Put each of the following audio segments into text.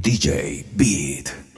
DJ Beat.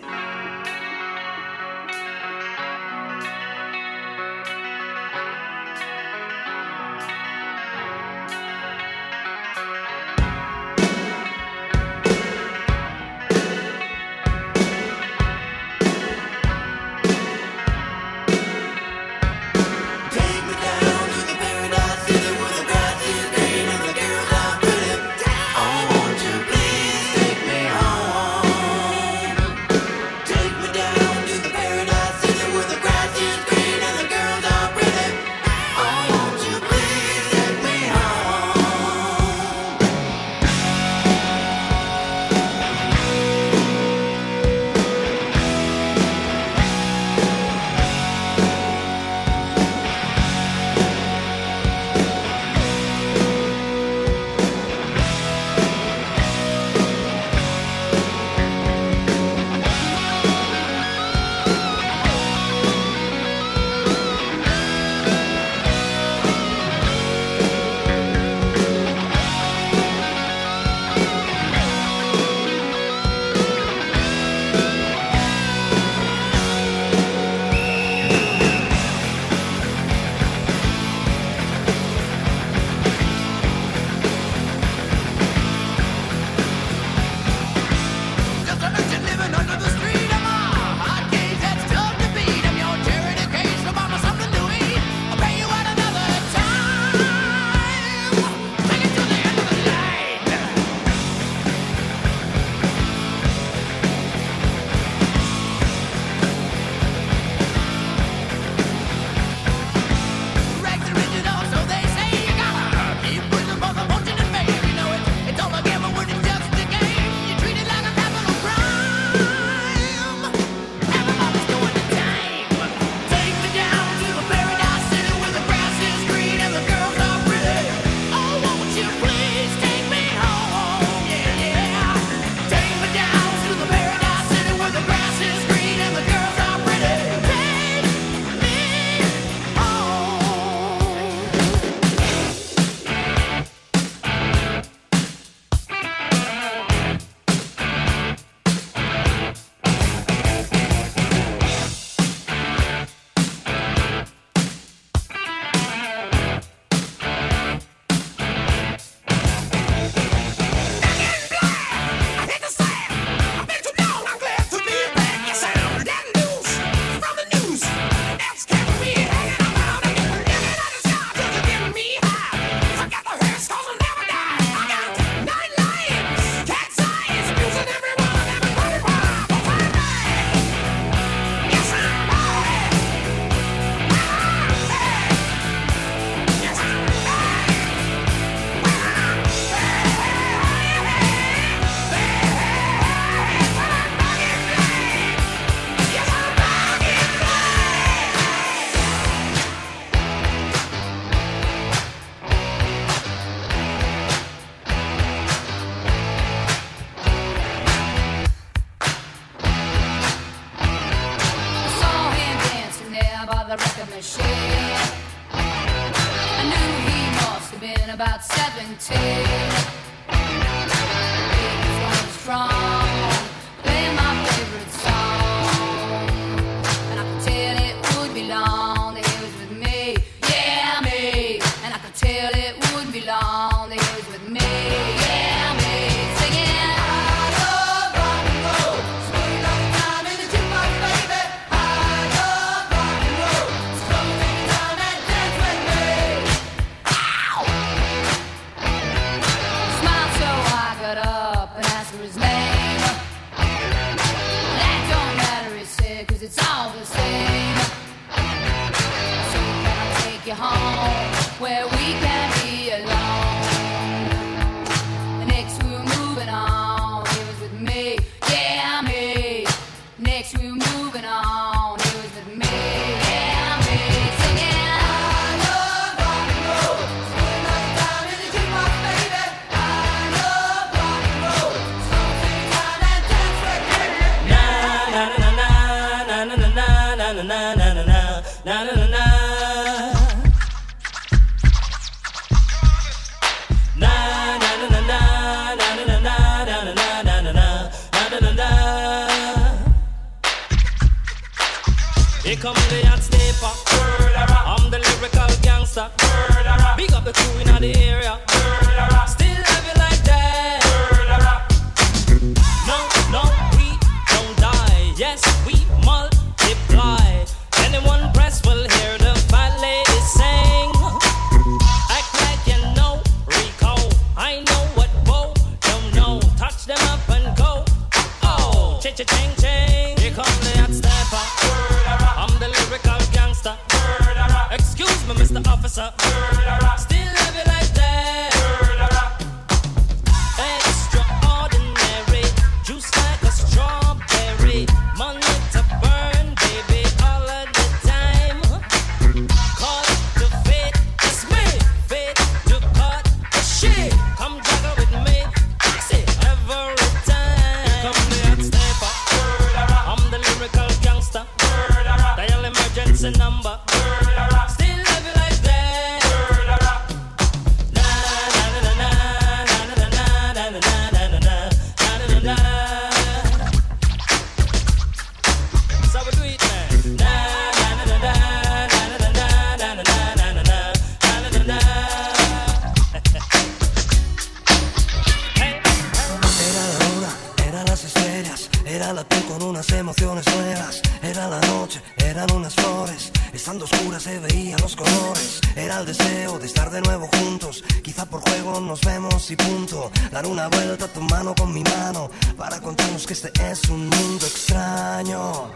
Nos vemos y punto, dar una vuelta a tu mano con mi mano, para contarnos que este es un mundo extraño.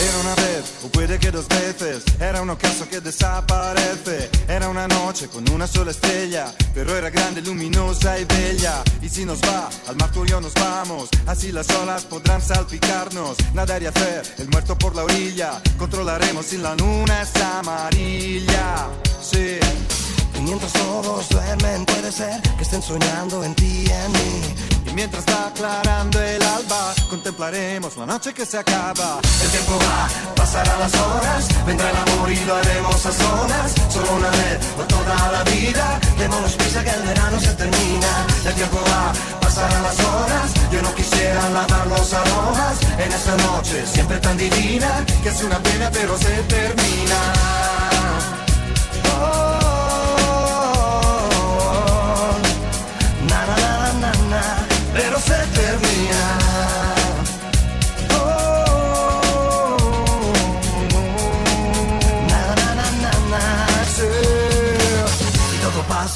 Era una vez, o puede que dos veces, era un ocaso que desaparece. Era una noche con una sola estrella, pero era grande, luminosa y bella. Y si nos va, al mar tú y yo nos vamos, así las olas podrán salpicarnos. Nadar y hacer el muerto por la orilla, controlaremos si la luna es amarilla. Sí. Mientras todos duermen puede ser que estén soñando en ti y en mí. Y mientras va aclarando el alba, contemplaremos la noche que se acaba. El tiempo va, pasarán las horas, vendrá el amor y lo haremos a solas. Solo una vez por toda la vida, démonos prisa que el verano se termina. El tiempo va, pasarán las horas, yo no quisiera lavar los aromas en esta noche siempre tan divina, Que es una pena pero se termina.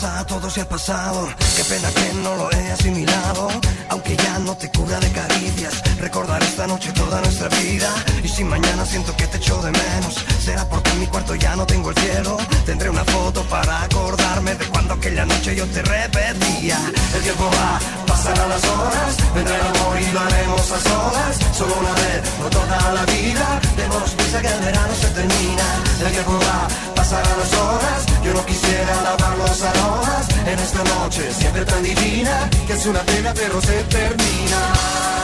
Pasa, todo se ha pasado. Qué pena que no lo he asimilado. Aunque ya no te cura de caricias, recordar esta noche toda nuestra vida. Y si mañana siento que te echo de menos, será porque en mi cuarto ya no tengo el cielo. Tendré una foto para acordarme de cuando aquella noche yo te repetía. El tiempo va, pasarán las horas, vendrá el amor y lo haremos a solas. Solo una vez, no toda la vida. Démonos prisa que el verano se termina. El tiempo va, pasarán las horas. Yo no quisiera lavar los aromas en esta noche siempre tan divina. Que es una pena pero se termina.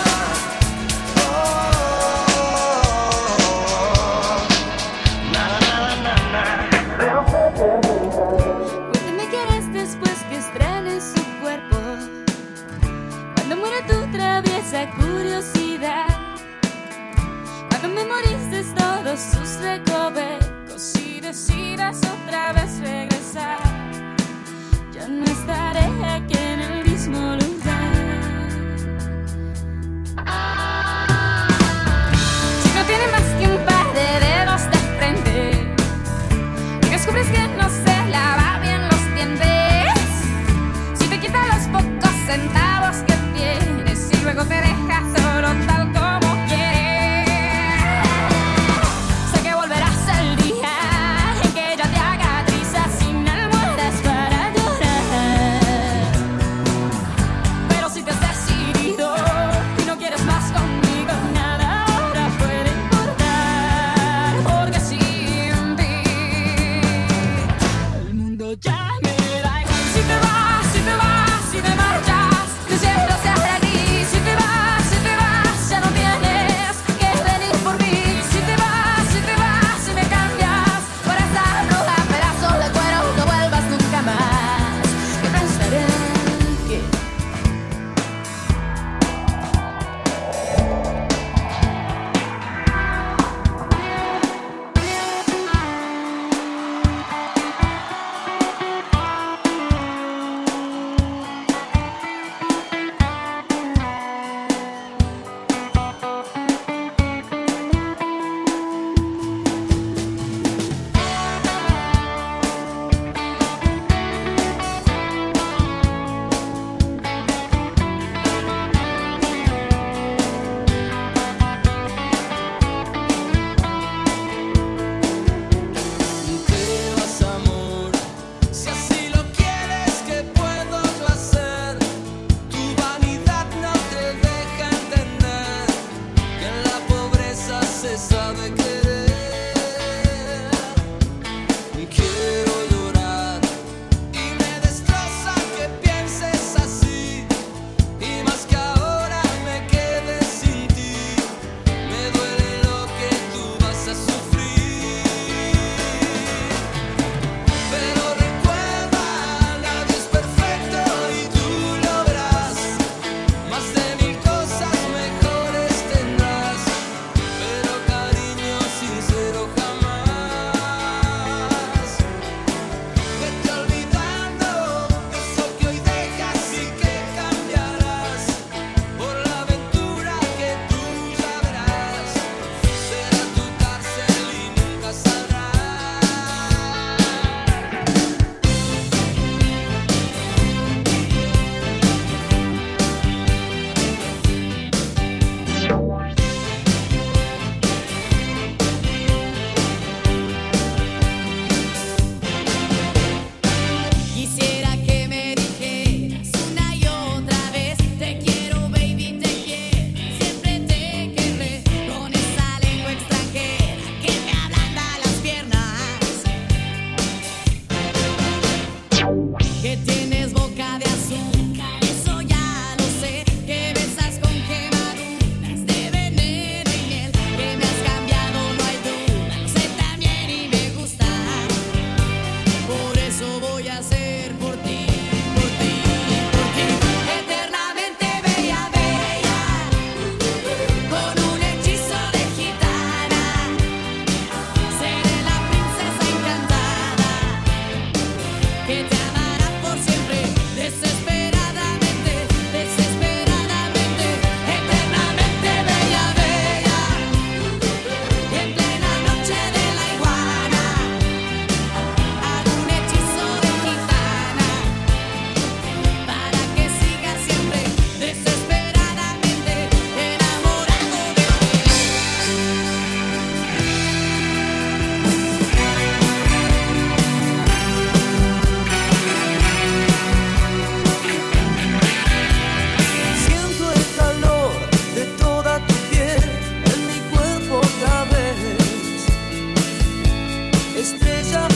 Sus recovecos y decidas otra vez regresar. Ya no estaré aquí en el mismo lugar. estrella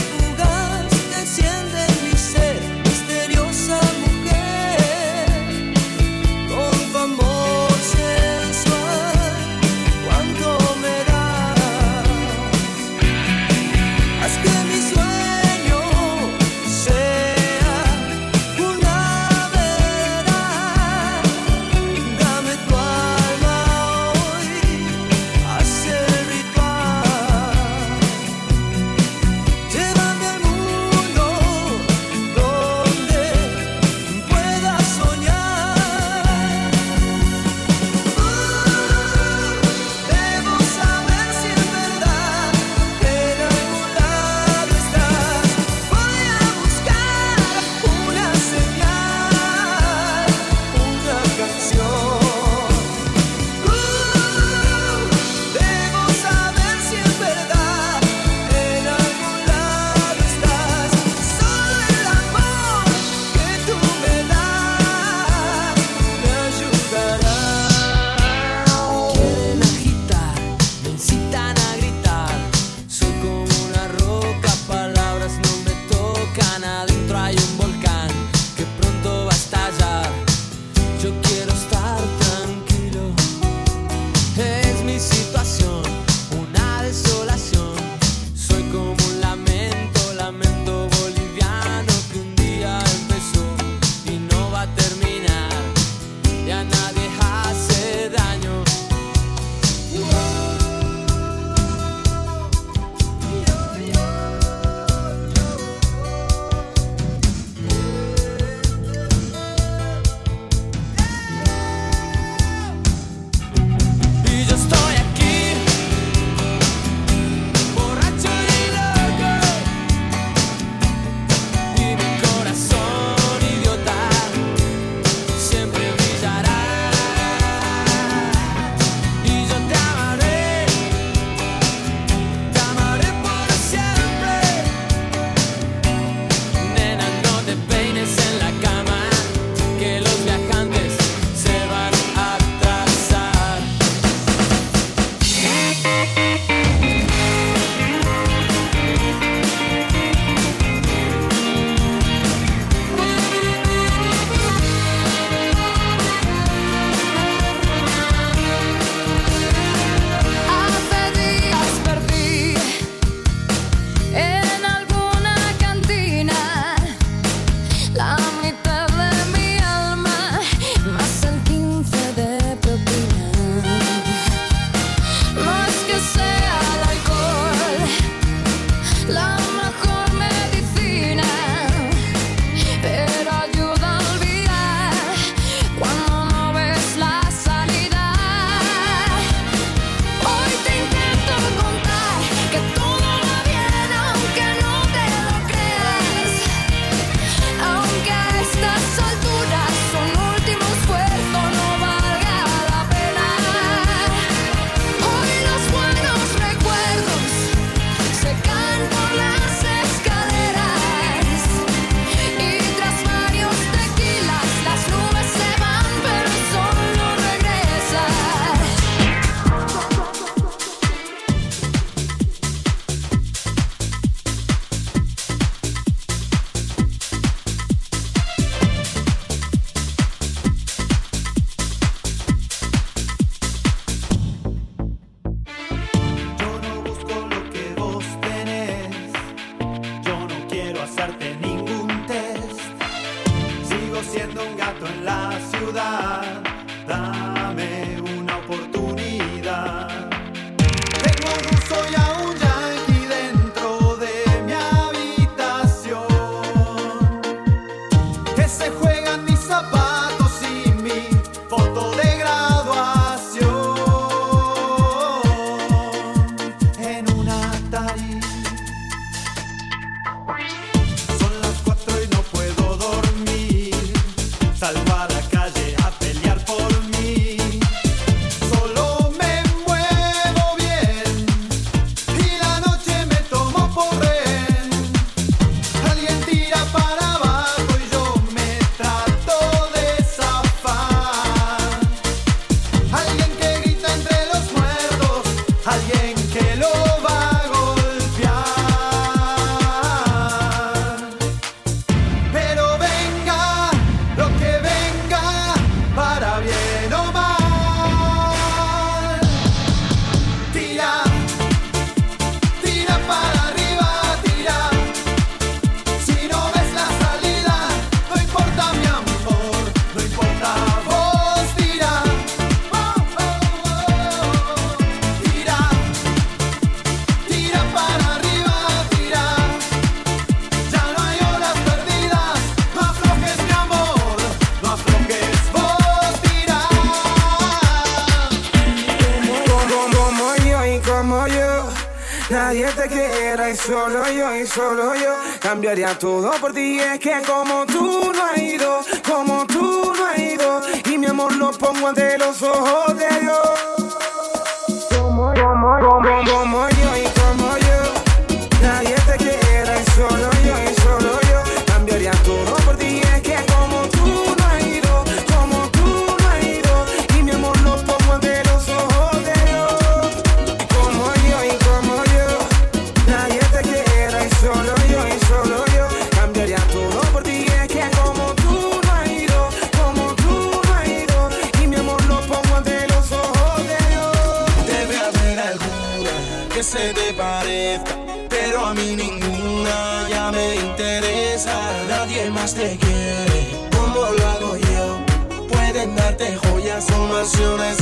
solo yo cambiaría todo por ti. Es que como tú no has ido, como tú no has ido, y mi amor lo pongo ante los ojos de Dios. Yo canciones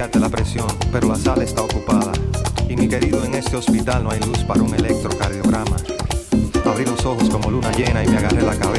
aliviarte la presión, pero la sala está ocupada. Y mi querido, en este hospital no hay luz para un electrocardiograma. Abrí los ojos como luna llena y me agarré la cabeza.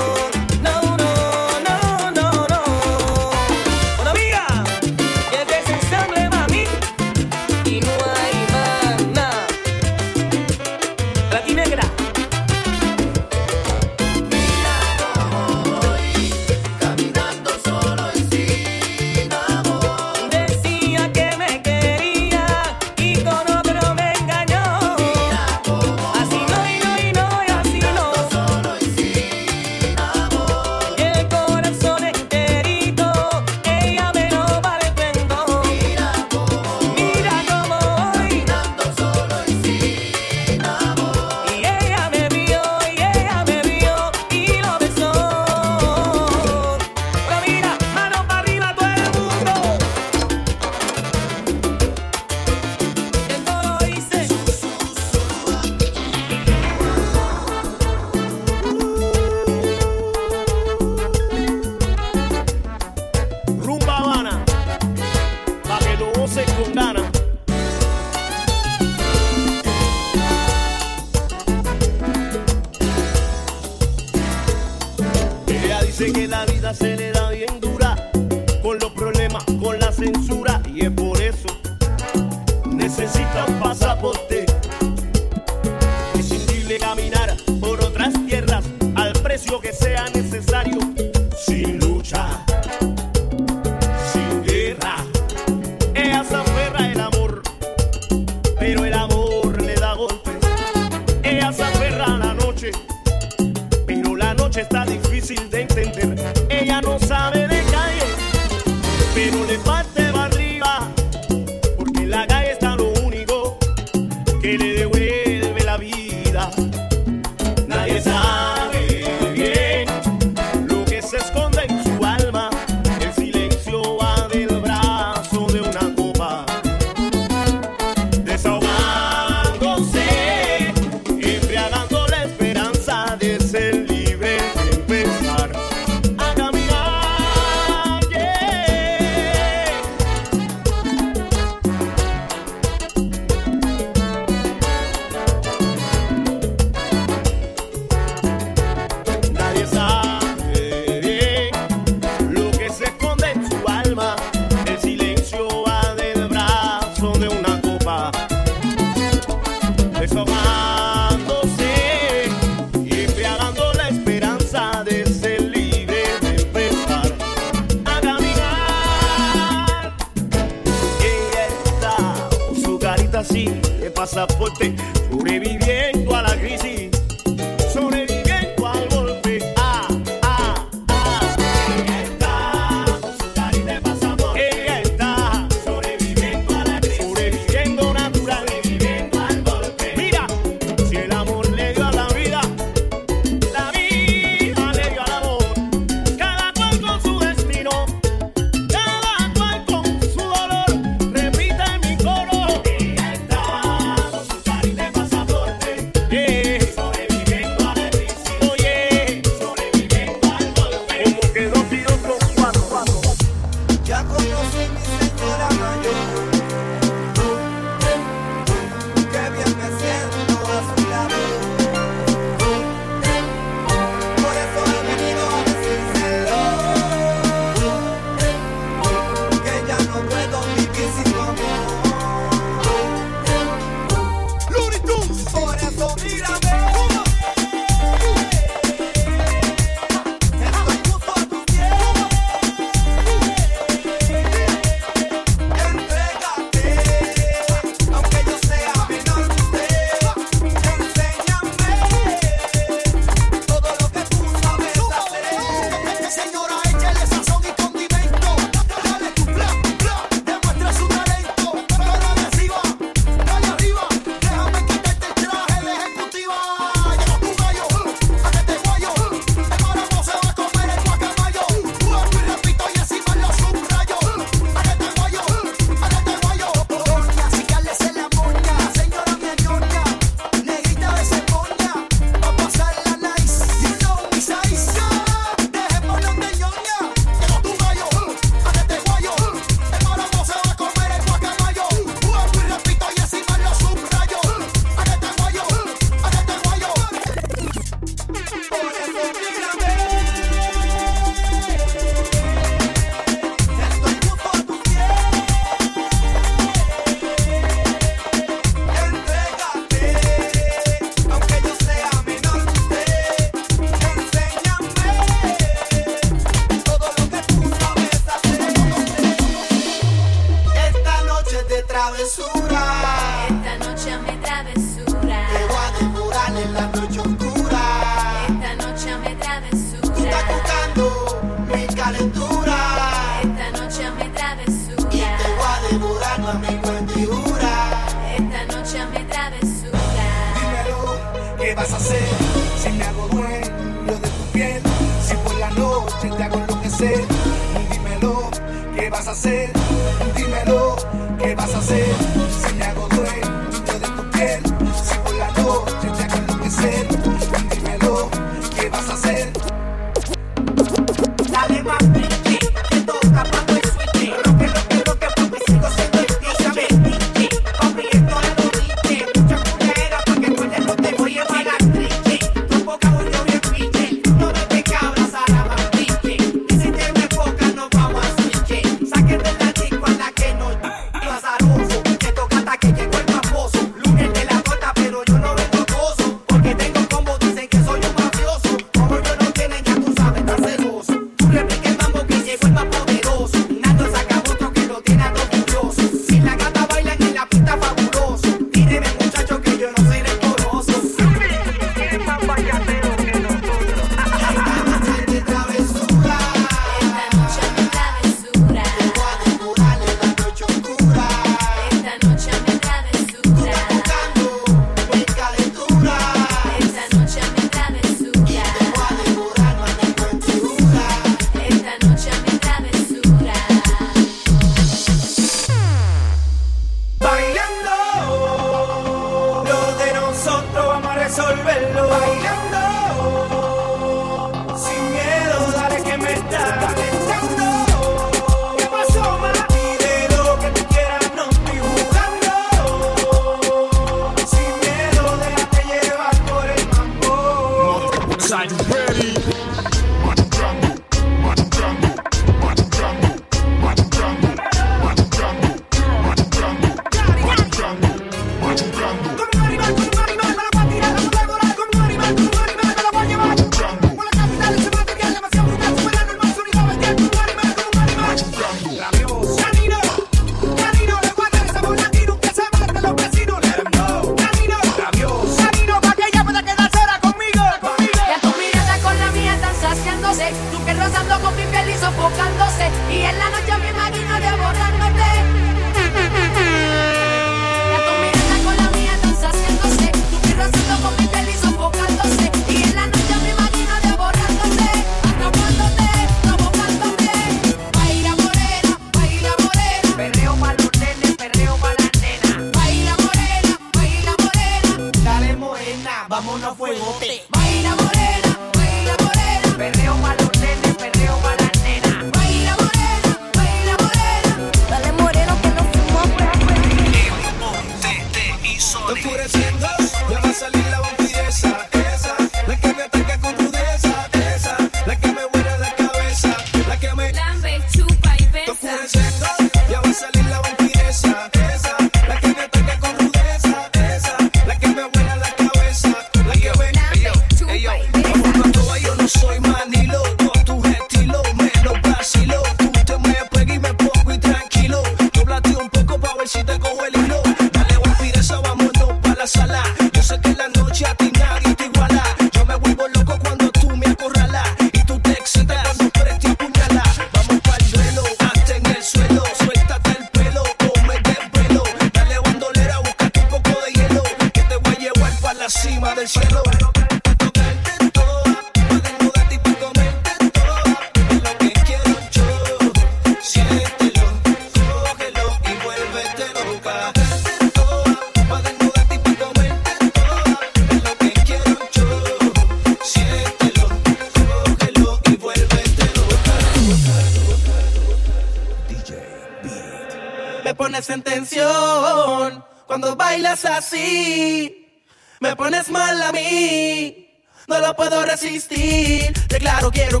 Claro quiero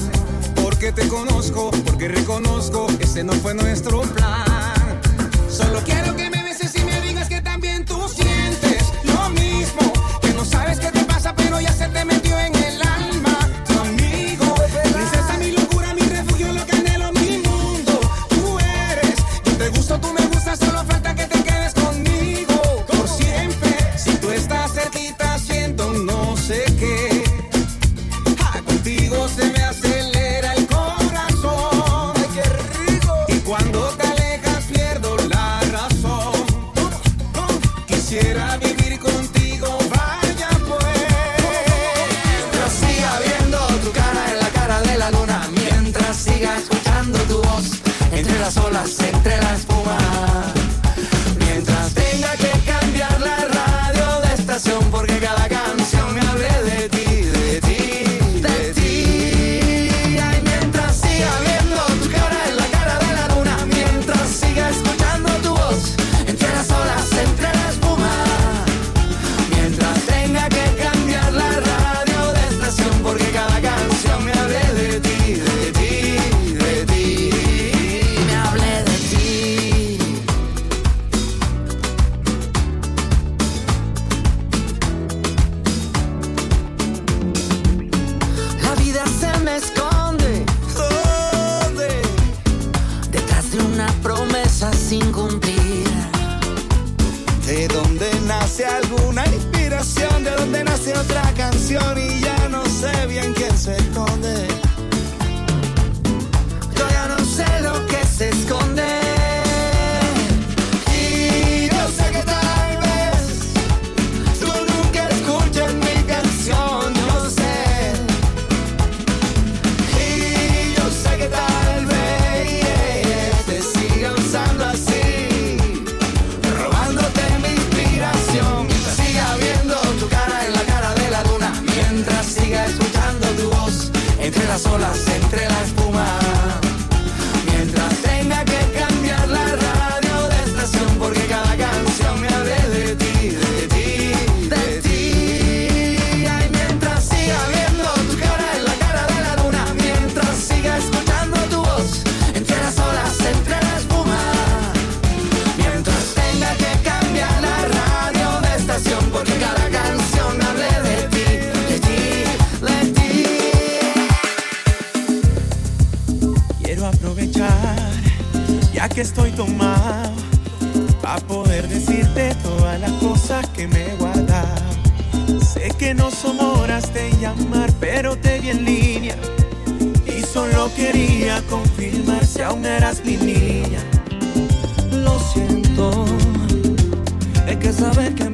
que te conozco, porque reconozco, ese no fue nuestro plan. Solo quiero que solas. si aún eras mi niña. Lo siento, es que sabes que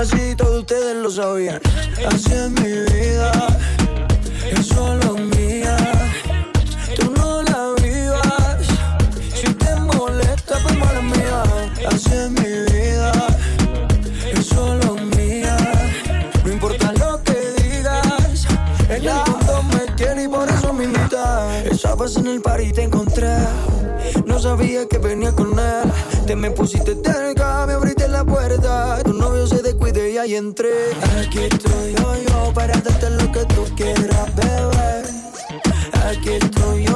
así, todos ustedes lo sabían. Así es mi vida, es solo mía. Tú no la vivas. Si te molesta, pues mala mía. Así es mi vida, es solo mía. No importa lo que digas, el fondo me tiene y por eso me invita. Estabas en el par y te encontré. No sabía que venía con él. Te me pusiste cerca, entré. Aquí estoy yo, yo, para darte lo que tú quieras, bebé. Aquí estoy yo,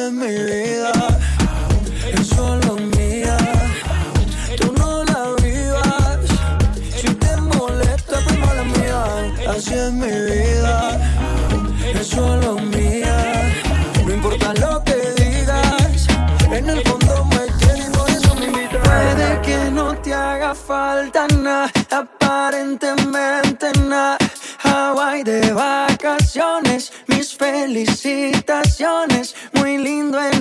Es mi vida, es solo mía. Tú no la vivas. Si te molesta, pues mala mía. Así es mi vida, es solo mía.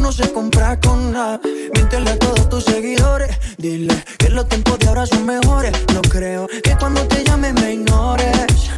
No se compra con nada. Miéntele a todos tus seguidores. Dile que los tiempos de ahora son mejores. No creo que cuando te llame me ignores.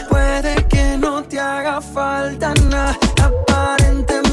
Puede que no te haga falta nada, aparentemente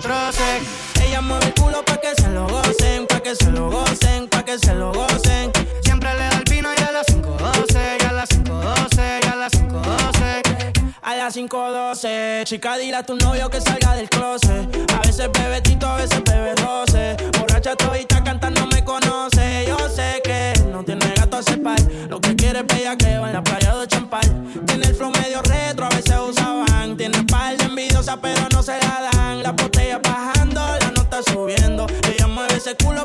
que. Ella mueve el culo pa' que se lo gocen, pa' que se lo gocen, pa' que se lo gocen. Siempre le da el vino y a las 5.12, y a las 5.12, y a las 5.12. A las 5.12, chica, dile a tu novio que salga del closet. A veces bebe tito, a veces bebe roce. Borracha todita cantando me conoce. Yo sé que no tiene gato a par. Lo que quiere es bellaqueo en la playa de Champal. Tiene el flow medio retro, a veces usaban. Tiene par de envidiosa, pero no se la dan. La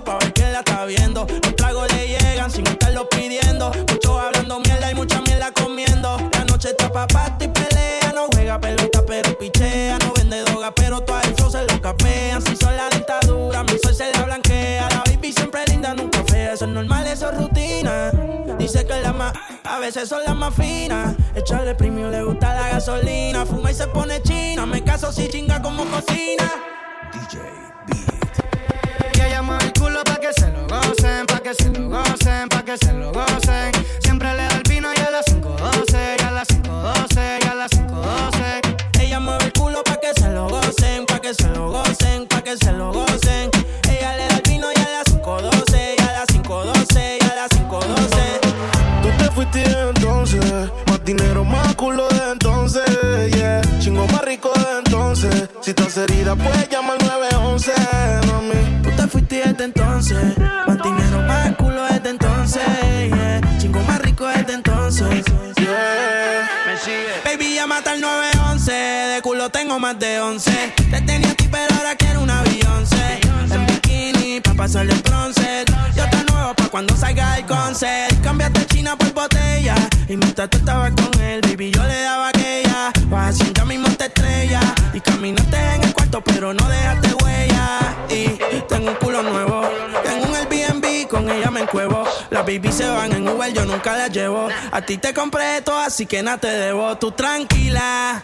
pa' ver quién la está viendo. Los tragos le llegan sin estarlo pidiendo. Muchos hablando mierda y mucha mierda comiendo. La noche está pa' y pelea. No juega pelota, pero pichea. No vende droga, pero todo flow se lo capean. Si son la dictadura, mi sol se la blanquea. La baby siempre linda, nunca fea. Eso es normal, eso es rutina. Dice que la más, a veces son las más finas. Echarle premio le gusta la gasolina. Fuma y se pone china. Me caso si chinga como cocina. El culo pa' que se lo gocen, pa' que se lo gocen, pa' que se lo gocen. Siempre le da el vino y a las 5.12, y a las 5.12, y a las 5.12. Ella mueve el culo pa' que se lo gocen, pa' que se lo gocen, pa' que se lo gocen. Ella le da el vino y a las 5.12, y a las 5.12, y a las 5.12. Tú te fuiste entonces, más dinero, más culo de entonces, yeah. Chingo más rico de entonces. Si estás herida, puedes llamar al 911, culo tengo más de 11. Te tenía a ti, pero ahora quiero un avión, En bikini, pa' pasarle el bronce. Yo te nuevo pa' cuando salga el concert. Cambiaste China por botella. Y mientras tú estabas con él, baby, yo le daba aquella. Vas así, ya mismo te estrella. Y caminaste en el cuarto, pero no dejaste huella. Y tengo un culo nuevo. Tengo un Airbnb, con ella me encuevo. Las baby se van en Uber, yo nunca las llevo. A ti te compré todo, así que nada te debo. Tú tranquila.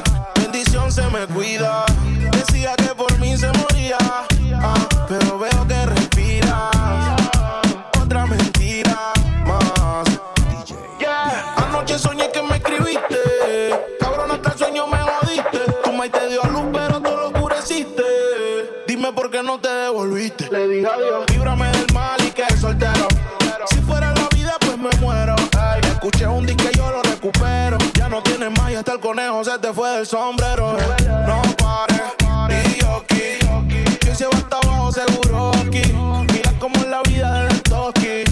Se me cuida. Decía que por mí se moría. ah, pero veo que respiras. Otra mentira más. Yeah. Anoche soñé que me escribiste. Cabrón, hasta el sueño me jodiste. Tu maíz te dio a luz, pero tú lo oscureciste. Dime por qué no te devolviste. Le dije adiós. Líbrame del mal y que soltero. Si fuera la vida, pues me muero. Ay, escuché un disco y yo lo recupero. Hasta el conejo se te fue del sombrero. No pares, y yo aquí. Que se va hasta abajo seguro aquí. Mira cómo es la vida del toki.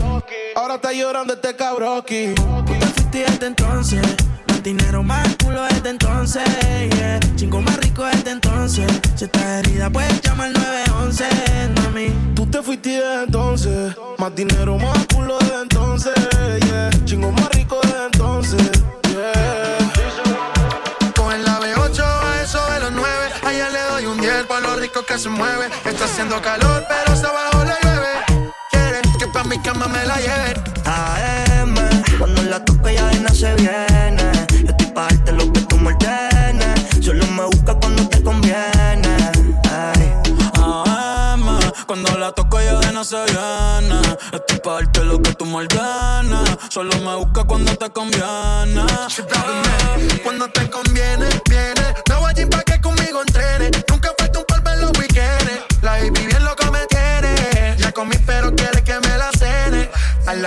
Ahora está llorando este cabroki. Tú te fuiste desde entonces. Más dinero, más culo desde entonces. Yeah. Chingo más rico desde entonces. Si estás herida, puedes llamar al 911, mami. Tú te fuiste desde entonces. Más dinero, más culo desde entonces. Yeah. Chingo más rico desde entonces. Yeah. se mueve. Está haciendo calor, pero está bajo la llueve. Quiere que pa' mi cama me la lleve. AM, cuando la toco ya de no se viene. Yo estoy pa' darte lo que tú me ordenes. Solo me busca cuando te conviene. Ay. AM, cuando la toco ya de no se viene. Estoy pa' darte lo que tú me ordenes. Solo me busca cuando te conviene. Ay. Cuando te conviene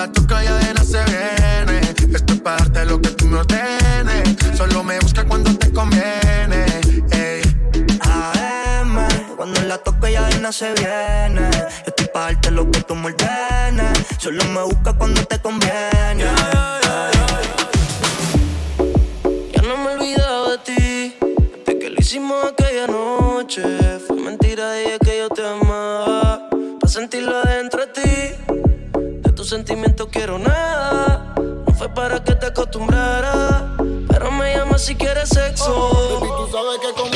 la toca y adena se viene. Esto es para darte lo que tú me ordenes. Solo me busca cuando te conviene. Ey. AM, cuando la toca y adena se viene. Esto es para darte lo que tú me ordenes. Solo me busca cuando te conviene. Yeah, yeah, yeah, ya no me he olvidado de ti. Desde que lo hicimos aquella noche. Fue mentira, dije que yo te amaba. Para sentirlo de sentimientos quiero nada. No fue para que te acostumbrara, pero me llamas si quieres sexo. Oh, baby, tú sabes que con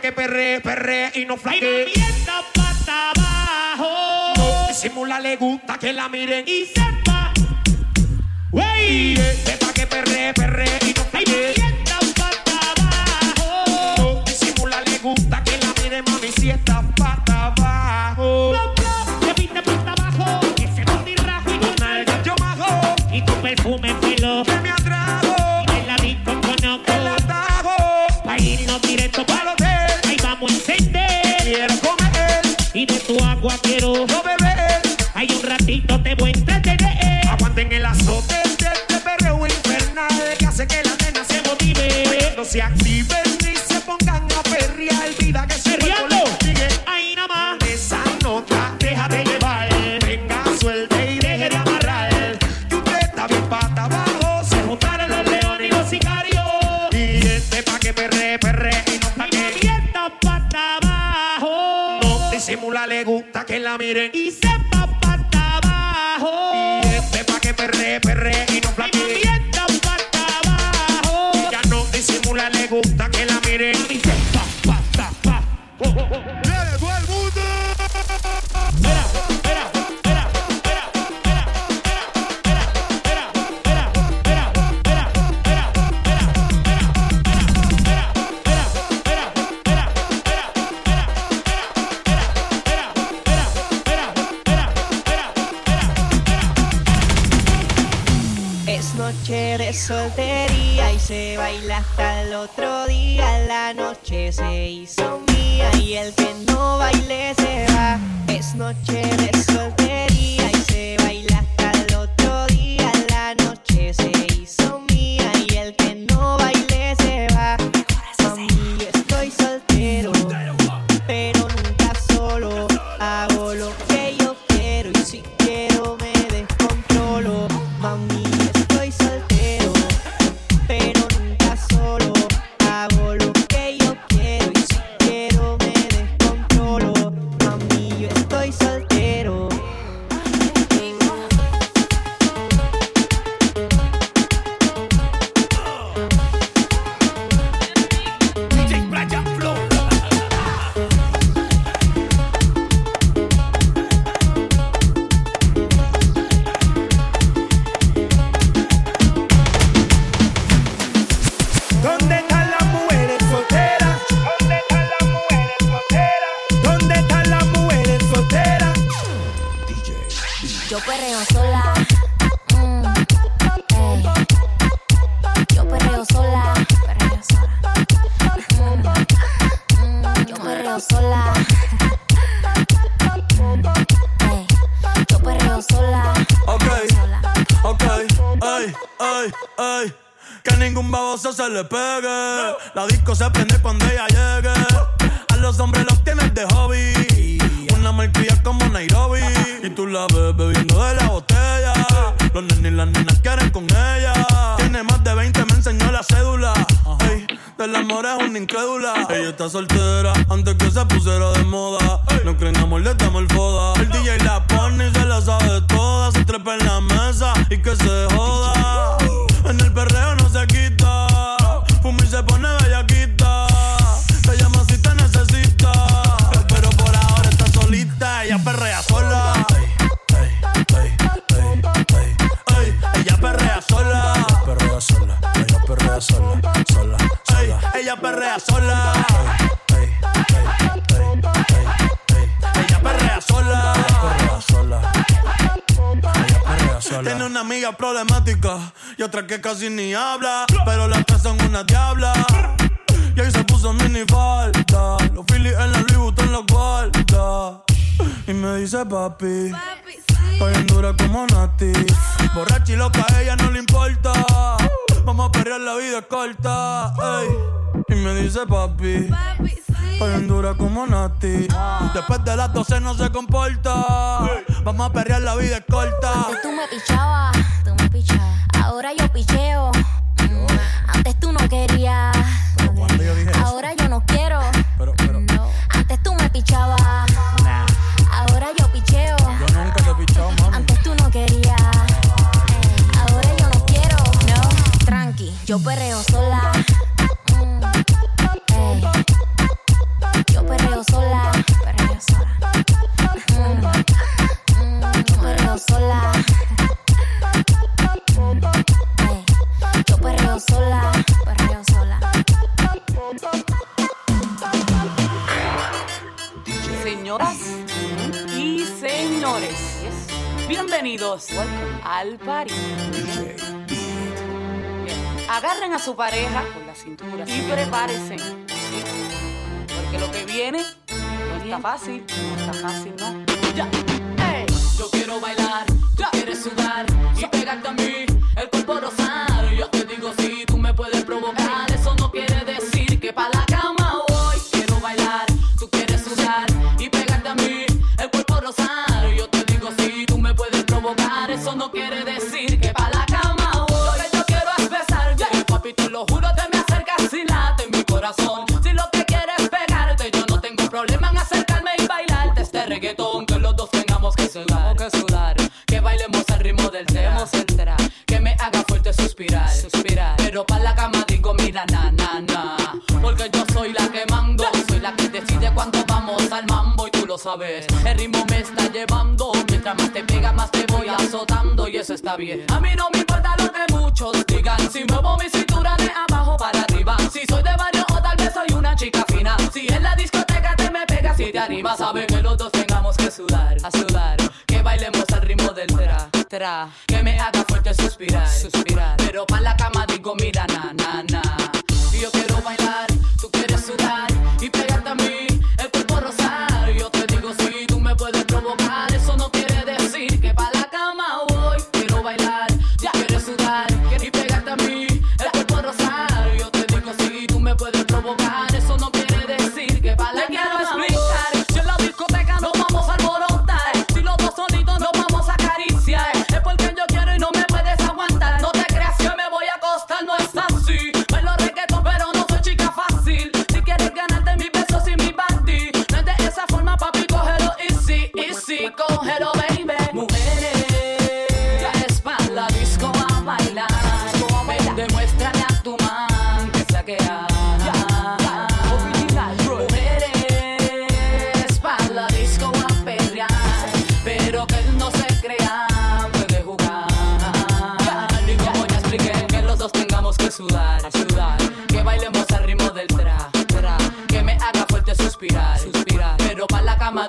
que perre, perre y no flaque. Y la pata abajo. No disimula, le gusta que la miren. Y sepa, wey. Yeah. pa' que perre, perre y no flaque. No disimula, le gusta que la miren, mami, si esta pata abajo. quiero. le pegue. No. La disco se prende que los dos tengamos que sudar, que, sudar. que bailemos al ritmo del tema central, que me haga fuerte suspirar, suspirar. Pero para la cama digo mira na na na, porque yo soy la que mando, soy la que decide cuando vamos al mambo y tú lo sabes. El ritmo me está llevando, mientras más te pega más te voy azotando y eso está bien. A mí no me importa lo que muchos digan, si muevo mi cintura de abajo para arriba, si soy de barrio o tal vez soy una chica fina, si en la discoteca te me pegas y te animas, sabes que los dos sudar, a sudar. Que bailemos al ritmo del tra, tra. Que me haga fuerte suspirar, suspirar. Pero pa' la cama digo, mira, nana.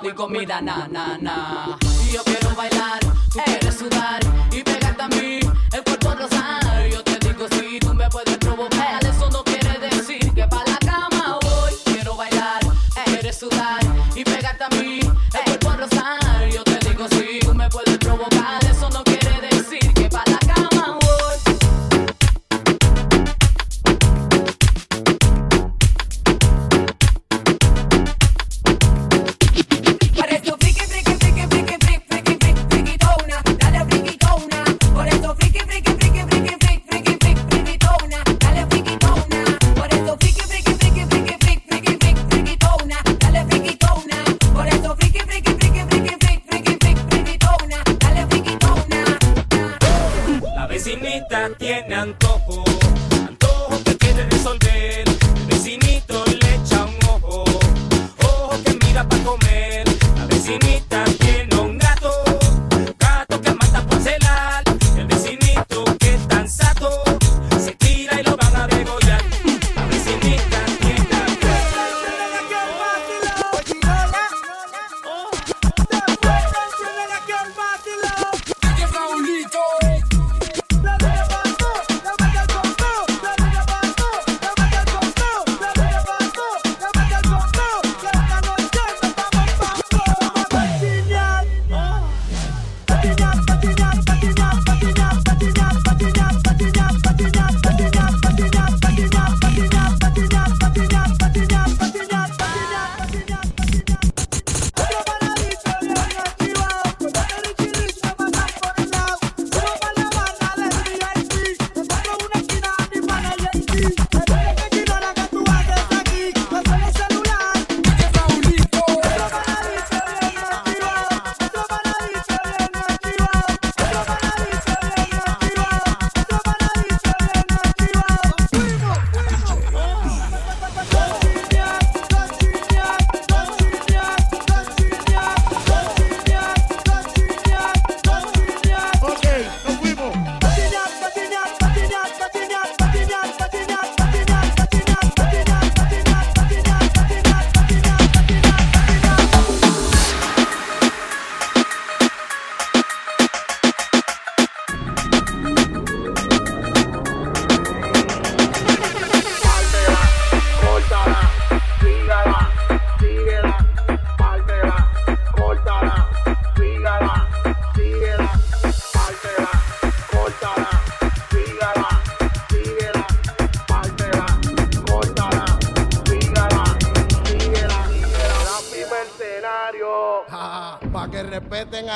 y comida, na, na, na. Y yo quiero bailar antojo.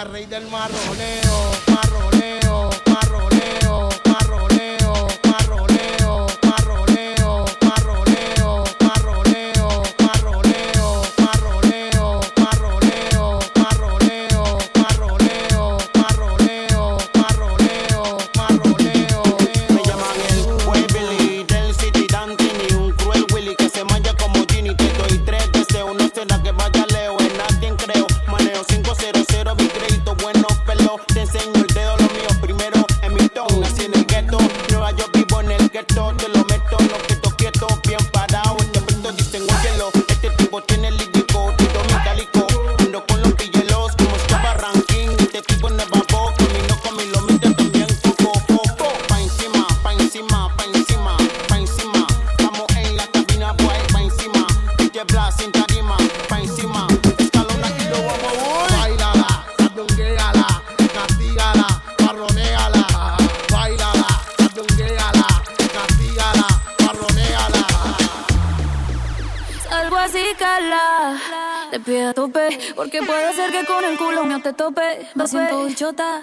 la reina del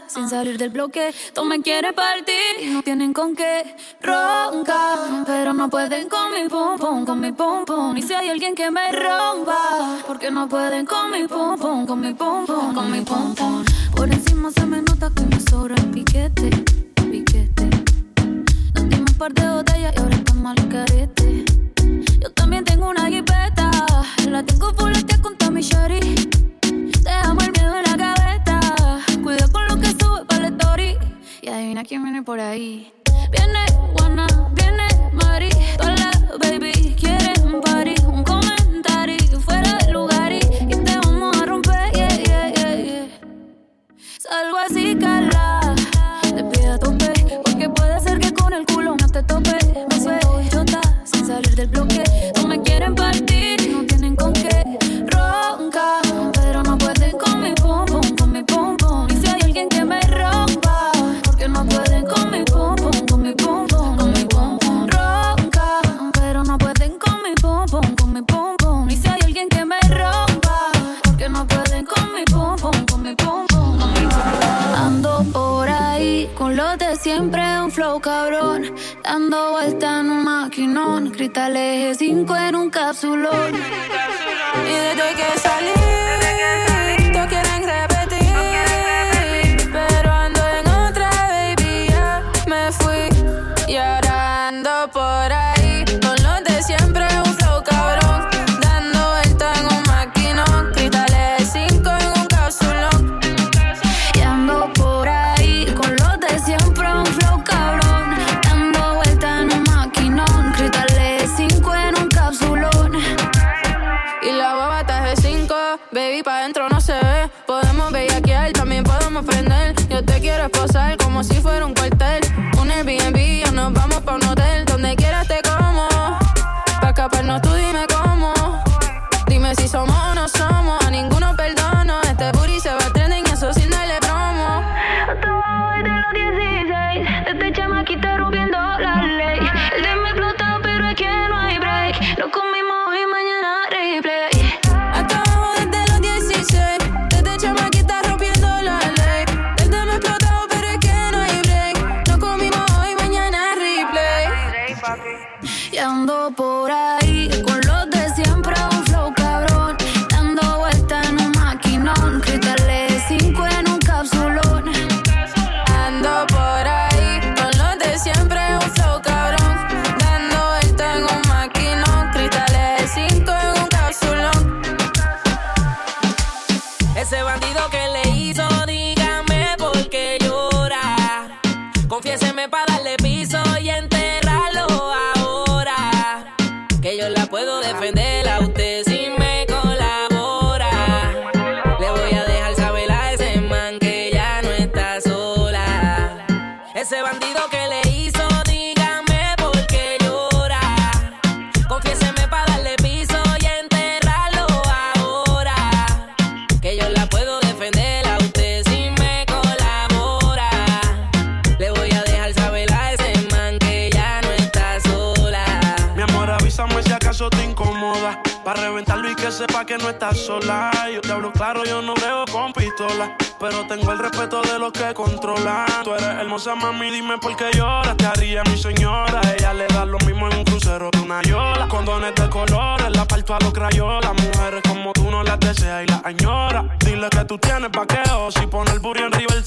sin salir del bloque. Tú me quieres partir, no tienen con qué roncar. Pero no pueden con mi pum pum, con mi pum pum. Y si hay alguien que me rompa, porque no pueden con mi pum pum, con mi pum pum, con mi pum pum. Por encima se me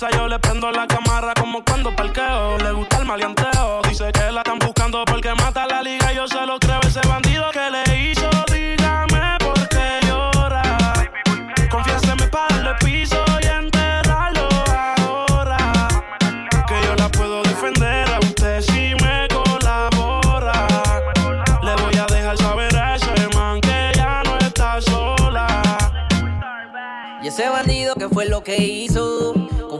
yo le prendo la cámara como cuando parqueo. Le gusta el maleanteo, dice que la están buscando porque mata la liga. Yo se lo creo ese bandido que le hizo. Dígame por qué llora. Confiéseme para el piso y enterrarlo ahora. Que yo la puedo defender a usted si me colabora. Le voy a dejar saber a ese man que ya no está sola. Y ese bandido que fue lo que hizo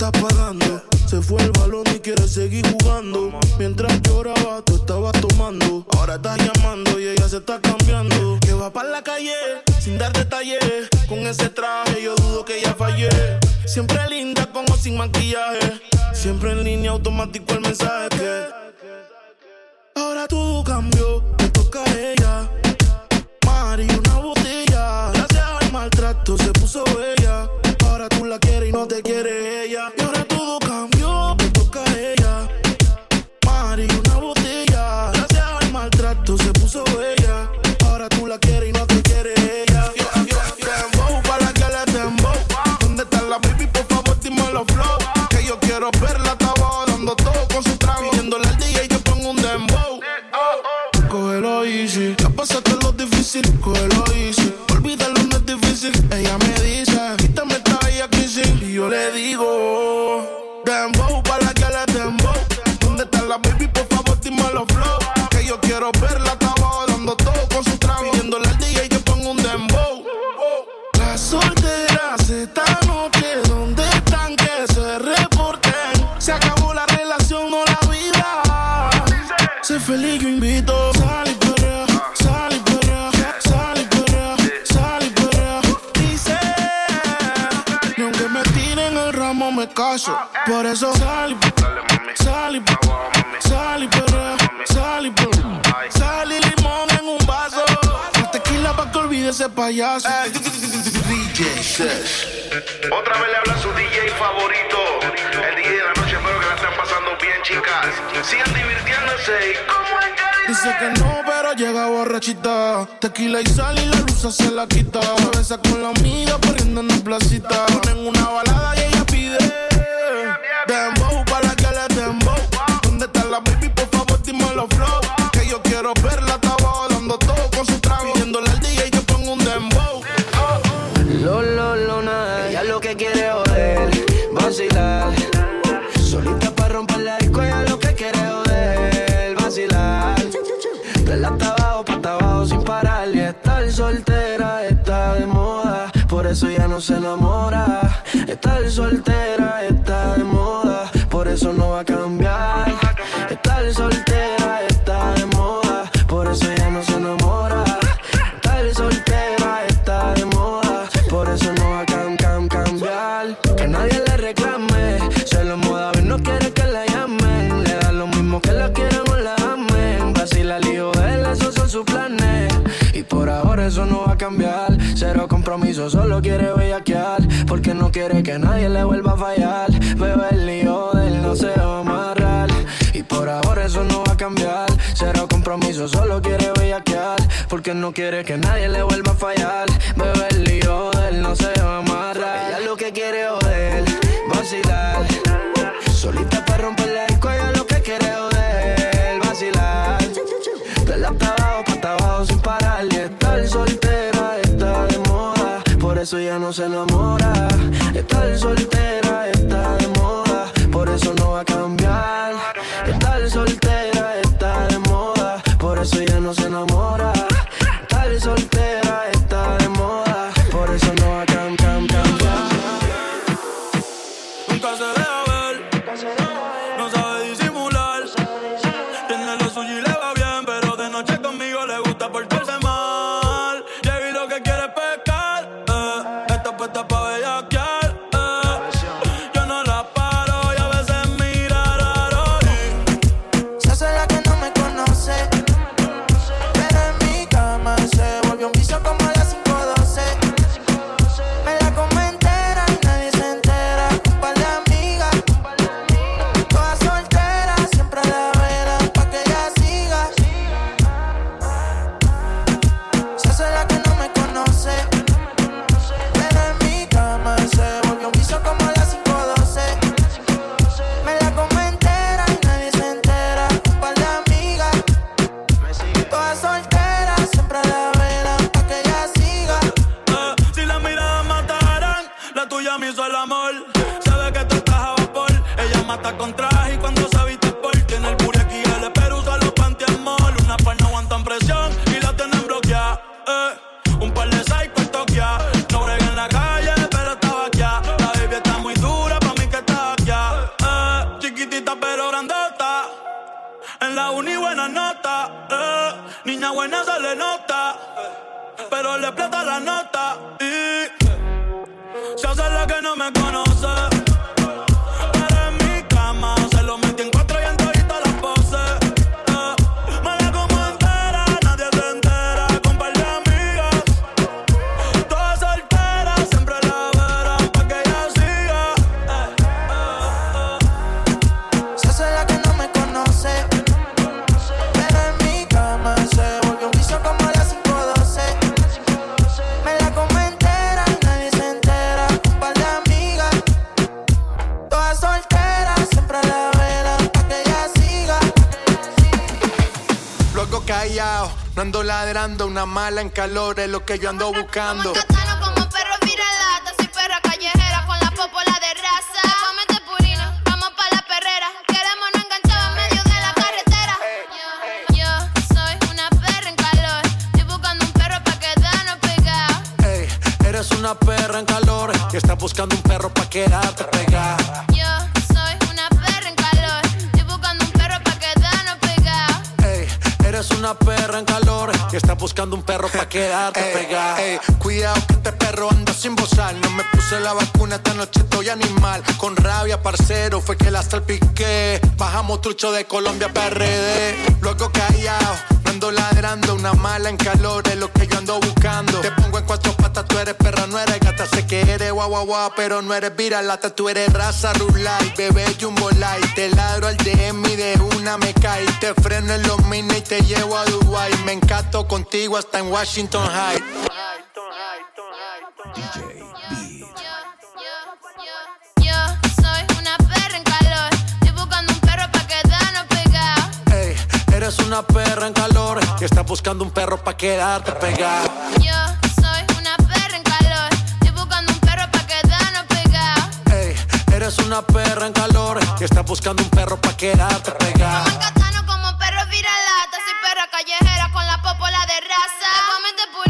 estás pagando. Se fue el balón y quieres seguir jugando. Mientras lloraba, tú estabas tomando. Ahora estás llamando y ella se está cambiando. Que va para la calle sin dar detalles. Con ese traje yo dudo que ella fallé. Siempre linda como sin maquillaje. Siempre en línea automático el mensaje que. Ahora todo cambió, te toca a ella. Mari, una botella. Gracias al maltrato se puso bella. DJ Sesh. Otra vez le habla su DJ favorito. El DJ de la noche, espero que la estén pasando bien, chicas. Sigan divirtiéndose. ¿Y cómo es que Dice que no, pero llega borrachita. Tequila y sal y la luz se la quita. Se besa con la amiga corriendo en la placita. Ponen una balada y ella pide. Dembow para que le dembow. ¿Dónde está la baby? Por favor, dime los flow. Se enamora. Estar soltera quiere que nadie le vuelva a fallar. Bebe el lío del no se va a amarrar. Y por ahora eso no va a cambiar. Cero compromiso, solo quiere bellaquear. Porque no quiere que nadie le vuelva a fallar. Bebe el lío del no se va a amarrar. Ella lo que quiere es joder, vacilar. Solita para romperle el cuello, lo que quiere joder, vacilar. De la pa' abajo, pa' abajo sin parar. Y estar soltera está de moda, por eso ya no se enamora. ¿Qué tal soltera? Una mala en calor es lo que yo ando buscando. hasta pique. Bajamos trucho de Colombia a PRD. Luego callado, ando ladrando. Una mala en calor es lo que yo ando buscando. Te pongo en cuatro patas, tú eres perra, no eres gata. Sé que eres guau guau guau, pero no eres viralata. Tú eres raza rulay, bebé jumbo light. Te ladro al DM y de una me cae. Te freno en los mines y te llevo a Dubai. Me encanto contigo hasta en Washington High. buscando un perro pa' quedarte pegado. Yo soy una perra en calor, estoy buscando un perro pa' quedarnos pegado. Ey, eres una perra en calor y estás buscando un perro pa' quedarte pegado. No como perro viralata, soy perra callejera con la popola de raza.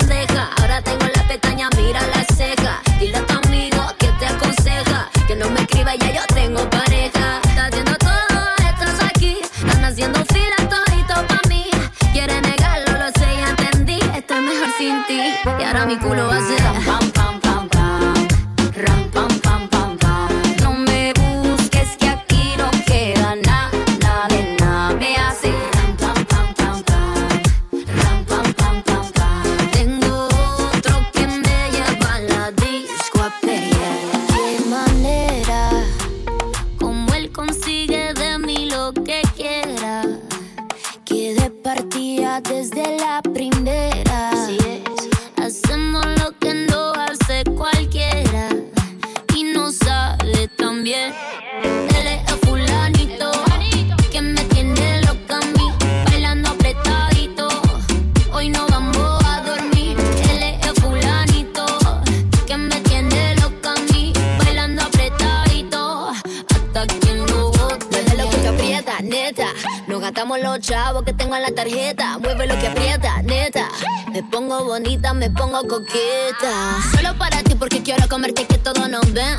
mi culo hacia chavos que tengo en la tarjeta. Mueve lo que aprieta, neta. Me pongo bonita, me pongo coqueta. Solo para ti porque quiero comerte que todo nos ven